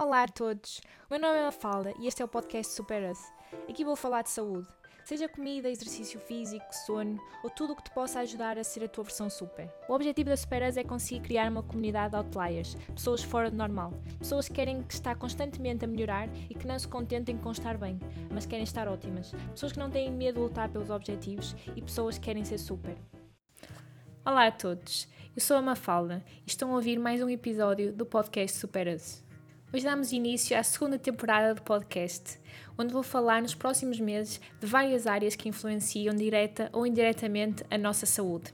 Olá a todos, o meu nome é Mafalda e este é o podcast Super Us. Aqui vou falar de saúde, seja comida, exercício físico, sono ou tudo o que te possa ajudar a ser a tua versão super. O objetivo da Super Us é conseguir criar uma comunidade de outliers, pessoas fora do normal, pessoas que querem estar constantemente a melhorar e que não se contentem com estar bem, mas querem estar ótimas, pessoas que não têm medo de lutar pelos objetivos e pessoas que querem ser super. Olá a todos, eu sou a Mafalda e estão a ouvir mais um episódio do podcast Super Us. Hoje damos início à segunda temporada do podcast, onde vou falar nos próximos meses de várias áreas que influenciam direta ou indiretamente a nossa saúde.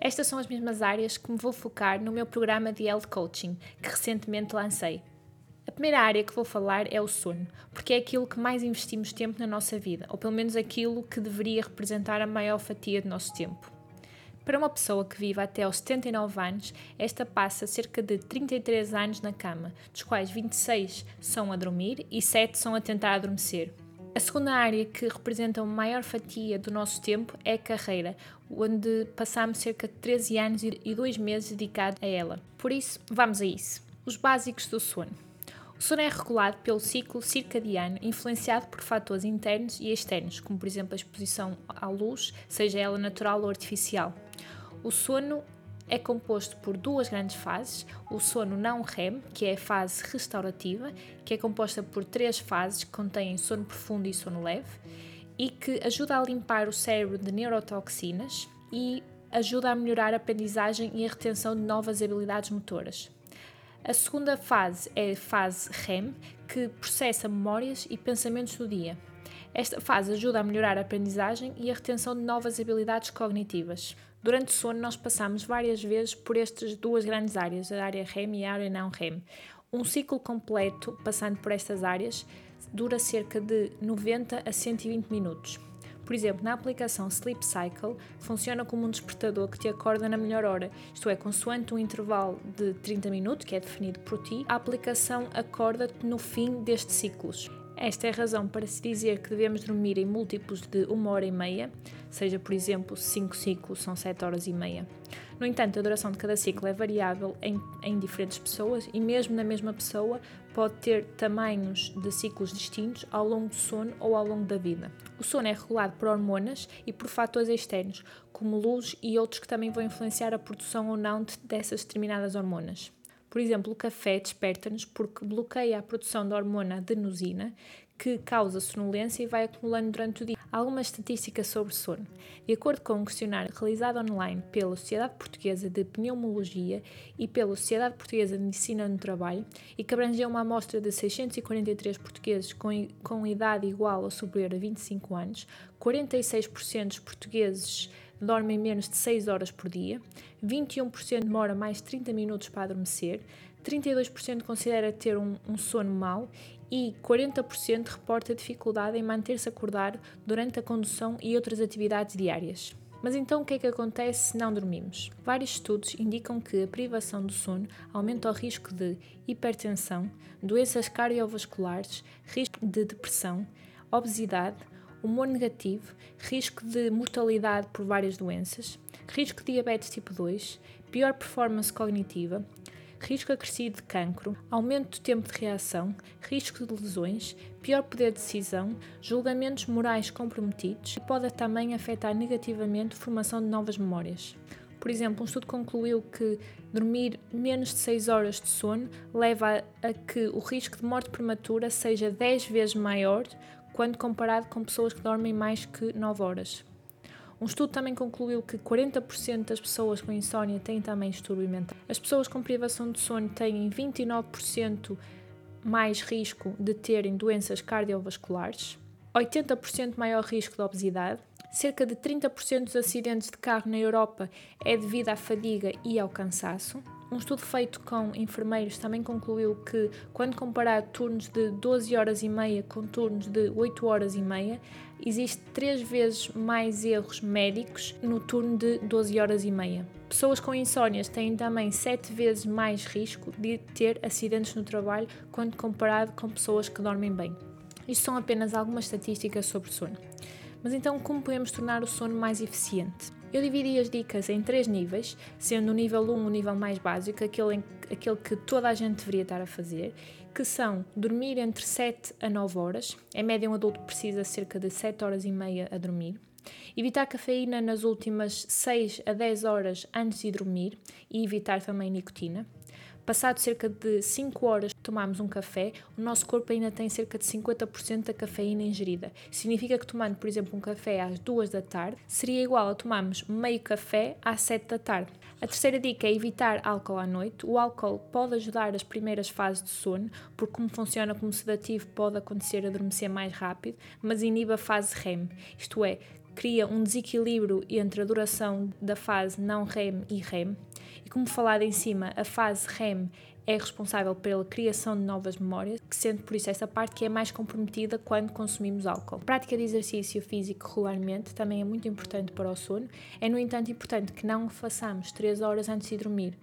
Estas são as mesmas áreas que me vou focar no meu programa de Health Coaching, que recentemente lancei. A primeira área que vou falar é o sono, porque é aquilo que mais investimos tempo na nossa vida, ou pelo menos aquilo que deveria representar a maior fatia do nosso tempo. Para uma pessoa que vive até aos 79 anos, esta passa cerca de 33 anos na cama, dos quais 26 são a dormir e 7 são a tentar adormecer. A segunda área que representa uma maior fatia do nosso tempo é a carreira, onde passamos cerca de 13 anos e 2 meses dedicados a ela. Por isso, vamos a isso. Os básicos do sono. O sono é regulado pelo ciclo circadiano, influenciado por fatores internos e externos, como por exemplo a exposição à luz, seja ela natural ou artificial. O sono é composto por duas grandes fases: o sono não REM, que é a fase restaurativa, que é composta por três fases que contêm sono profundo e sono leve, e que ajuda a limpar o cérebro de neurotoxinas e ajuda a melhorar a aprendizagem e a retenção de novas habilidades motoras. A segunda fase é a fase REM, que processa memórias e pensamentos do dia. Esta fase ajuda a melhorar a aprendizagem e a retenção de novas habilidades cognitivas. Durante o sono, nós passamos várias vezes por estas duas grandes áreas, a área REM e a área não REM. Um ciclo completo, passando por estas áreas, dura cerca de 90 a 120 minutos. Por exemplo, na aplicação Sleep Cycle, funciona como um despertador que te acorda na melhor hora, isto é, consoante um intervalo de 30 minutos, que é definido por ti, a aplicação acorda-te no fim destes ciclos. Esta é a razão para se dizer que devemos dormir em múltiplos de uma hora e meia, seja por exemplo 5 ciclos são 7 horas e meia. No entanto, a duração de cada ciclo é variável em, em diferentes pessoas e, mesmo na mesma pessoa, pode ter tamanhos de ciclos distintos ao longo do sono ou ao longo da vida. O sono é regulado por hormonas e por fatores externos, como luz e outros que também vão influenciar a produção ou não dessas determinadas hormonas. Por exemplo, o café desperta-nos porque bloqueia a produção da hormona adenosina, que causa sonolência e vai acumulando durante o dia. Algumas estatísticas sobre sono. De acordo com um questionário realizado online pela Sociedade Portuguesa de Pneumologia e pela Sociedade Portuguesa de Medicina no Trabalho, e que abrangeu uma amostra de 643 portugueses com, com idade igual ou superior a 25 anos, 46% dos portugueses dormem menos de 6 horas por dia, 21% demora mais de 30 minutos para adormecer, 32% considera ter um, um sono mau e 40% reporta dificuldade em manter-se acordado durante a condução e outras atividades diárias. Mas então o que é que acontece se não dormimos? Vários estudos indicam que a privação do sono aumenta o risco de hipertensão, doenças cardiovasculares, risco de depressão, obesidade, humor negativo, risco de mortalidade por várias doenças, risco de diabetes tipo 2, pior performance cognitiva, risco acrescido de cancro, aumento do tempo de reação, risco de lesões, pior poder de decisão, julgamentos morais comprometidos e pode também afetar negativamente a formação de novas memórias. Por exemplo, um estudo concluiu que dormir menos de 6 horas de sono leva a, que o risco de morte prematura seja 10 vezes maior quando comparado com pessoas que dormem mais que 9 horas. Um estudo também concluiu que 40% das pessoas com insónia têm também distúrbio mental. As pessoas com privação de sono têm 29% mais risco de terem doenças cardiovasculares, 80% maior risco de obesidade, cerca de 30% dos acidentes de carro na Europa é devido à fadiga e ao cansaço. Um estudo feito com enfermeiros também concluiu que, quando comparar turnos de 12 horas e meia com turnos de 8 horas e meia, existe três vezes mais erros médicos no turno de 12 horas e meia. Pessoas com insónias têm também 7 vezes mais risco de ter acidentes no trabalho quando comparado com pessoas que dormem bem. Isto são apenas algumas estatísticas sobre sono. Mas então, como podemos tornar o sono mais eficiente? Eu dividi as dicas em três níveis, sendo o nível 1 o nível mais básico, aquele, aquele que toda a gente deveria estar a fazer, que são dormir entre 7 a 9 horas, em média um adulto precisa cerca de 7 horas e meia a dormir, evitar cafeína nas últimas 6 a 10 horas antes de dormir e evitar também nicotina, Passado cerca de 5 horas tomamos um café, o nosso corpo ainda tem cerca de 50% da cafeína ingerida. Significa que tomando, por exemplo, um café às 2 da tarde, seria igual a tomarmos meio café às 7 da tarde. A terceira dica é evitar álcool à noite. O álcool pode ajudar as primeiras fases de sono, porque como funciona como sedativo pode acontecer adormecer mais rápido, mas inibe a fase REM, isto é, cria um desequilíbrio entre a duração da fase não REM e REM. E como falado em cima, a fase REM é responsável pela criação de novas memórias, que sendo por isso essa parte que é mais comprometida quando consumimos álcool. A prática de exercício físico regularmente também é muito importante para o sono. É, no entanto, importante que não façamos 3 horas antes de dormir,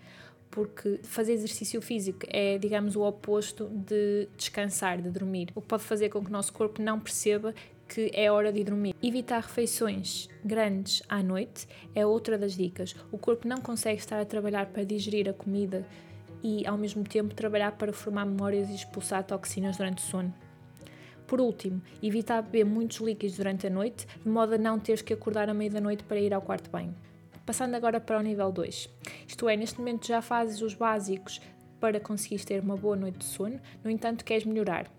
porque fazer exercício físico é, digamos, o oposto de descansar, de dormir, o que pode fazer com que o nosso corpo não perceba que é hora de dormir. Evitar refeições grandes à noite é outra das dicas. O corpo não consegue estar a trabalhar para digerir a comida e, ao mesmo tempo, trabalhar para formar memórias e expulsar toxinas durante o sono. Por último, evitar beber muitos líquidos durante a noite, de modo a não teres que acordar à meia da noite para ir ao quarto banho. Passando agora para o nível 2. Isto é, neste momento já fazes os básicos para conseguires ter uma boa noite de sono, no entanto, queres melhorar.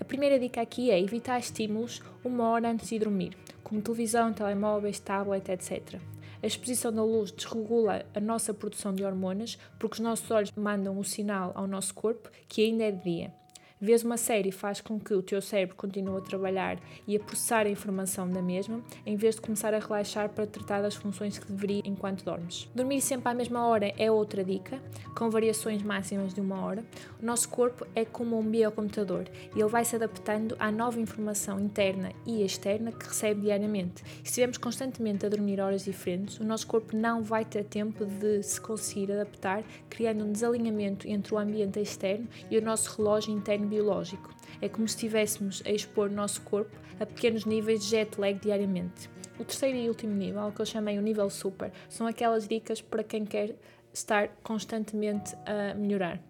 A primeira dica aqui é evitar estímulos uma hora antes de dormir, como televisão, telemóveis, tablet, etc. A exposição da luz desregula a nossa produção de hormonas porque os nossos olhos mandam o sinal ao nosso corpo que ainda é de dia. Vês uma série faz com que o teu cérebro continue a trabalhar e a processar a informação da mesma, em vez de começar a relaxar para tratar das funções que deveria enquanto dormes. Dormir sempre à mesma hora é outra dica, com variações máximas de uma hora. O nosso corpo é como um biocomputador e ele vai se adaptando à nova informação interna e externa que recebe diariamente. Se estivermos constantemente a dormir horas diferentes, o nosso corpo não vai ter tempo de se conseguir adaptar, criando um desalinhamento entre o ambiente externo e o nosso relógio interno biológico. É como se estivéssemos a expor o nosso corpo a pequenos níveis de jet lag diariamente. O terceiro e último nível, que eu chamei o nível super, são aquelas dicas para quem quer estar constantemente a melhorar.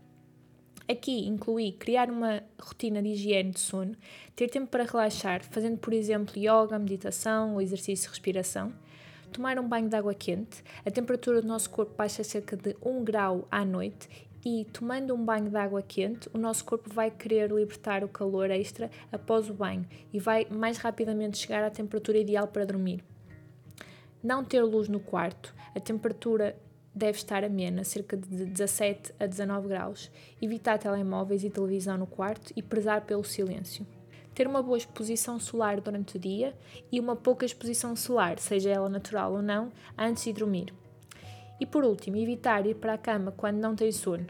Aqui incluí criar uma rotina de higiene de sono, ter tempo para relaxar, fazendo, por exemplo, yoga, meditação ou exercício de respiração, tomar um banho de água quente, a temperatura do nosso corpo baixa cerca de 1 grau à noite e tomando um banho de água quente, o nosso corpo vai querer libertar o calor extra após o banho e vai mais rapidamente chegar à temperatura ideal para dormir. Não ter luz no quarto, a temperatura deve estar amena, cerca de 17 a 19 graus. Evitar telemóveis e televisão no quarto e prezar pelo silêncio. Ter uma boa exposição solar durante o dia e uma pouca exposição solar, seja ela natural ou não, antes de dormir. E por último, evitar ir para a cama quando não tem sono.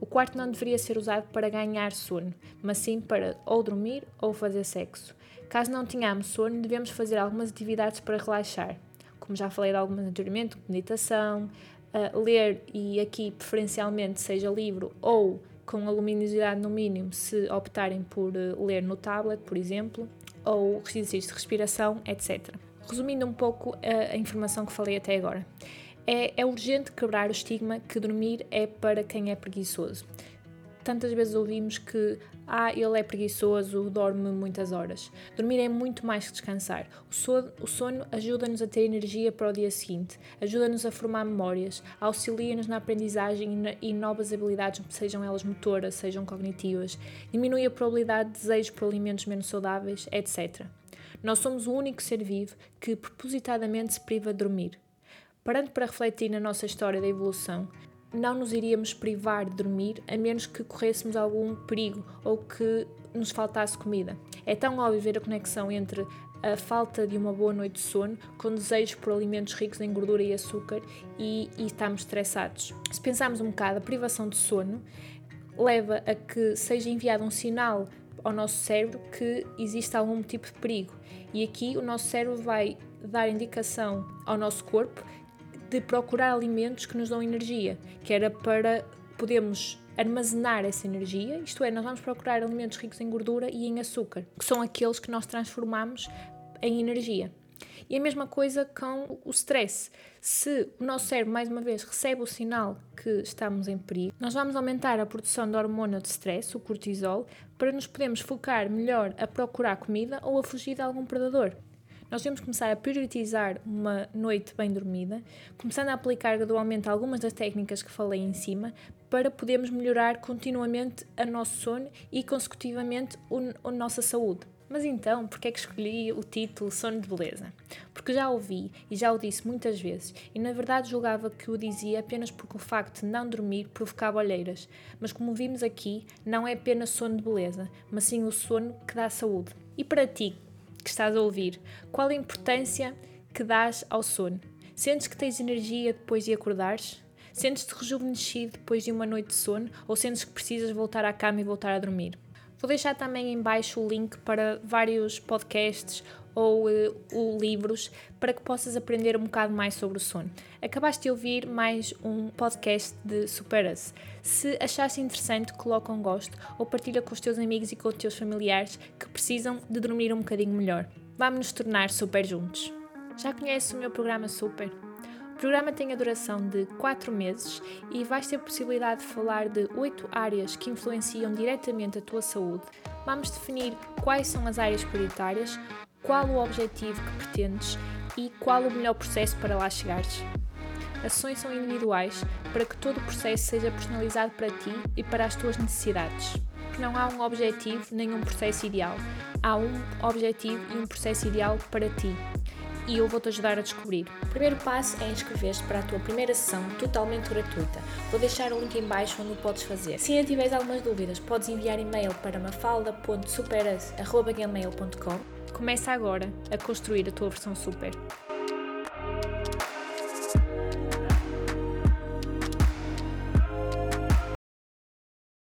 O quarto não deveria ser usado para ganhar sono, mas sim para ou dormir ou fazer sexo. Caso não tenhamos sono, devemos fazer algumas atividades para relaxar, como já falei de algumas anteriormente, meditação, uh, ler e aqui preferencialmente seja livro ou com a luminosidade no mínimo se optarem por uh, ler no tablet, por exemplo, ou exercícios de respiração, etc. Resumindo um pouco uh, a informação que falei até agora. É, é urgente quebrar o estigma que dormir é para quem é preguiçoso. Tantas vezes ouvimos que ah, ele é preguiçoso, dorme muitas horas. Dormir é muito mais que descansar. O sono, sono ajuda-nos a ter energia para o dia seguinte, ajuda-nos a formar memórias, auxilia-nos na aprendizagem e, na, e novas habilidades, sejam elas motoras, sejam cognitivas, diminui a probabilidade de desejos por alimentos menos saudáveis, etc. Nós somos o único ser vivo que propositadamente se priva de dormir. Parando para refletir na nossa história da evolução, não nos iríamos privar de dormir a menos que corrêssemos algum perigo ou que nos faltasse comida. É tão óbvio ver a conexão entre a falta de uma boa noite de sono com desejos por alimentos ricos em gordura e açúcar e, e estamos estressados. Se pensarmos um bocado, a privação de sono leva a que seja enviado um sinal ao nosso cérebro que existe algum tipo de perigo. E aqui o nosso cérebro vai dar indicação ao nosso corpo de procurar alimentos que nos dão energia, que era para podermos armazenar essa energia, isto é, nós vamos procurar alimentos ricos em gordura e em açúcar, que são aqueles que nós transformamos em energia. E a mesma coisa com o stress. Se o nosso cérebro, mais uma vez, recebe o sinal que estamos em perigo, nós vamos aumentar a produção da hormona de stress, o cortisol, para nos podermos focar melhor a procurar comida ou a fugir de algum predador. Nós devemos começar a priorizar uma noite bem dormida, começando a aplicar gradualmente algumas das técnicas que falei em cima, para podermos melhorar continuamente o nosso sono e, consecutivamente, a nossa saúde. Mas então, por que é que escolhi o título Sono de Beleza? Porque já ouvi e já o disse muitas vezes e na verdade julgava que o dizia apenas porque o facto de não dormir provocava olheiras. Mas como vimos aqui, não é apenas sono de beleza, mas sim o sono que dá saúde. E para ti, que estás a ouvir, qual a importância que dás ao sono? Sentes que tens energia depois de acordares? Sentes-te rejuvenescido depois de uma noite de sono ou sentes que precisas voltar à cama e voltar a dormir? Vou deixar também em baixo o link para vários podcasts ou, uh, livros para que possas aprender um bocado mais sobre o sono. Acabaste de ouvir mais um podcast de Supera-se. Se achaste interessante, coloca um gosto ou partilha com os teus amigos e com os teus familiares que precisam de dormir um bocadinho melhor. Vamos nos tornar super juntos. Já conheces o meu programa Super? O programa tem a duração de 4 meses e vais ter a possibilidade de falar de 8 áreas que influenciam diretamente a tua saúde. Vamos definir quais são as áreas prioritárias, qual o objetivo que pretendes e qual o melhor processo para lá chegares. Sessões são individuais para que todo o processo seja personalizado para ti e para as tuas necessidades. Não há um objetivo nem um processo ideal. Há um objetivo e um processo ideal para ti e eu vou-te ajudar a descobrir. O primeiro passo é inscrever-te para a tua primeira sessão totalmente gratuita. Vou deixar o link em baixo onde o podes fazer. Se ainda tiveres algumas dúvidas, podes enviar e-mail para mafalda.superas.gmail.com Começa agora a construir a tua versão super.